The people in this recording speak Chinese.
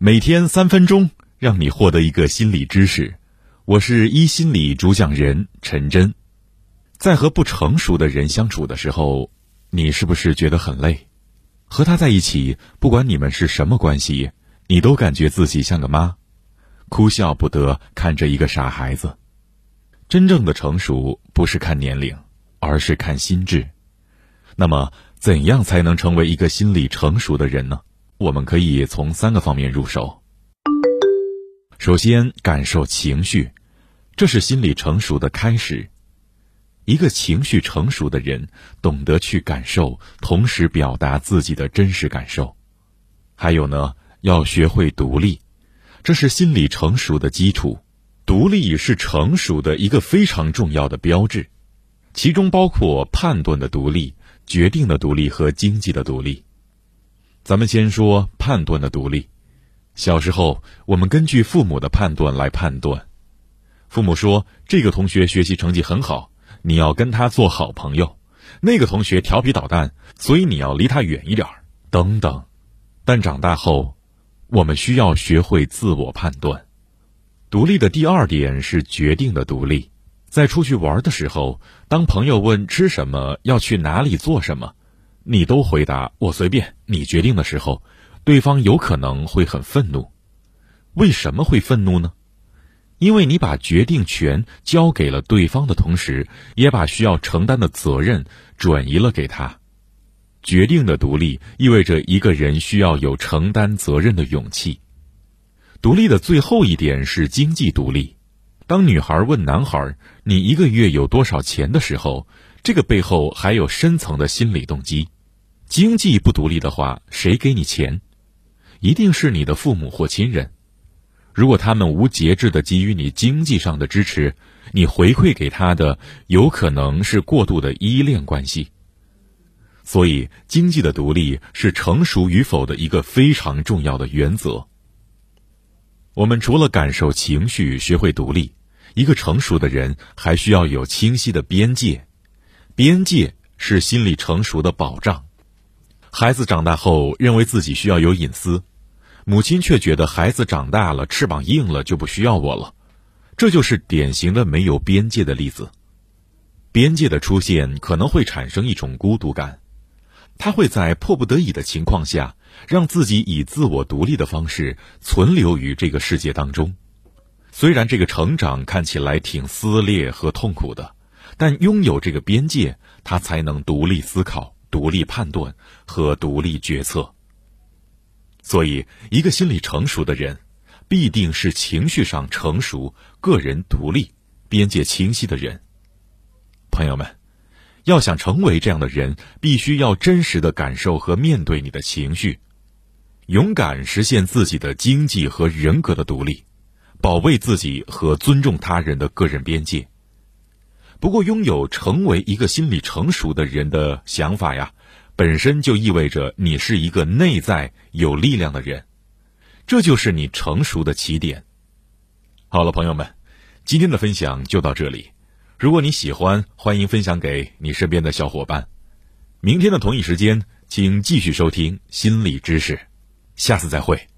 每天三分钟，让你获得一个心理知识。我是一心理主讲人陈真。在和不成熟的人相处的时候，你是不是觉得很累？和他在一起，不管你们是什么关系，你都感觉自己像个妈，哭笑不得看着一个傻孩子。真正的成熟不是看年龄，而是看心智。那么，怎样才能成为一个心理成熟的人呢？我们可以从三个方面入手。首先，感受情绪，这是心理成熟的开始。一个情绪成熟的人，懂得去感受，同时表达自己的真实感受。还有呢，要学会独立，这是心理成熟的基础。独立是成熟的一个非常重要的标志，其中包括判断的独立、决定的独立和经济的独立。咱们先说判断的独立。小时候，我们根据父母的判断来判断。父母说这个同学学习成绩很好，你要跟他做好朋友；那个同学调皮捣蛋，所以你要离他远一点儿。等等。但长大后，我们需要学会自我判断。独立的第二点是决定的独立。在出去玩的时候，当朋友问吃什么、要去哪里做什么。你都回答我随便，你决定的时候，对方有可能会很愤怒。为什么会愤怒呢？因为你把决定权交给了对方的同时，也把需要承担的责任转移了给他。决定的独立意味着一个人需要有承担责任的勇气。独立的最后一点是经济独立。当女孩问男孩：“你一个月有多少钱？”的时候，这个背后还有深层的心理动机。经济不独立的话，谁给你钱？一定是你的父母或亲人。如果他们无节制的给予你经济上的支持，你回馈给他的有可能是过度的依恋关系。所以，经济的独立是成熟与否的一个非常重要的原则。我们除了感受情绪、学会独立，一个成熟的人还需要有清晰的边界。边界是心理成熟的保障。孩子长大后认为自己需要有隐私，母亲却觉得孩子长大了翅膀硬了就不需要我了，这就是典型的没有边界的例子。边界的出现可能会产生一种孤独感，他会在迫不得已的情况下让自己以自我独立的方式存留于这个世界当中。虽然这个成长看起来挺撕裂和痛苦的，但拥有这个边界，他才能独立思考。独立判断和独立决策，所以一个心理成熟的人，必定是情绪上成熟、个人独立、边界清晰的人。朋友们，要想成为这样的人，必须要真实的感受和面对你的情绪，勇敢实现自己的经济和人格的独立，保卫自己和尊重他人的个人边界。不过，拥有成为一个心理成熟的人的想法呀，本身就意味着你是一个内在有力量的人，这就是你成熟的起点。好了，朋友们，今天的分享就到这里。如果你喜欢，欢迎分享给你身边的小伙伴。明天的同一时间，请继续收听心理知识。下次再会。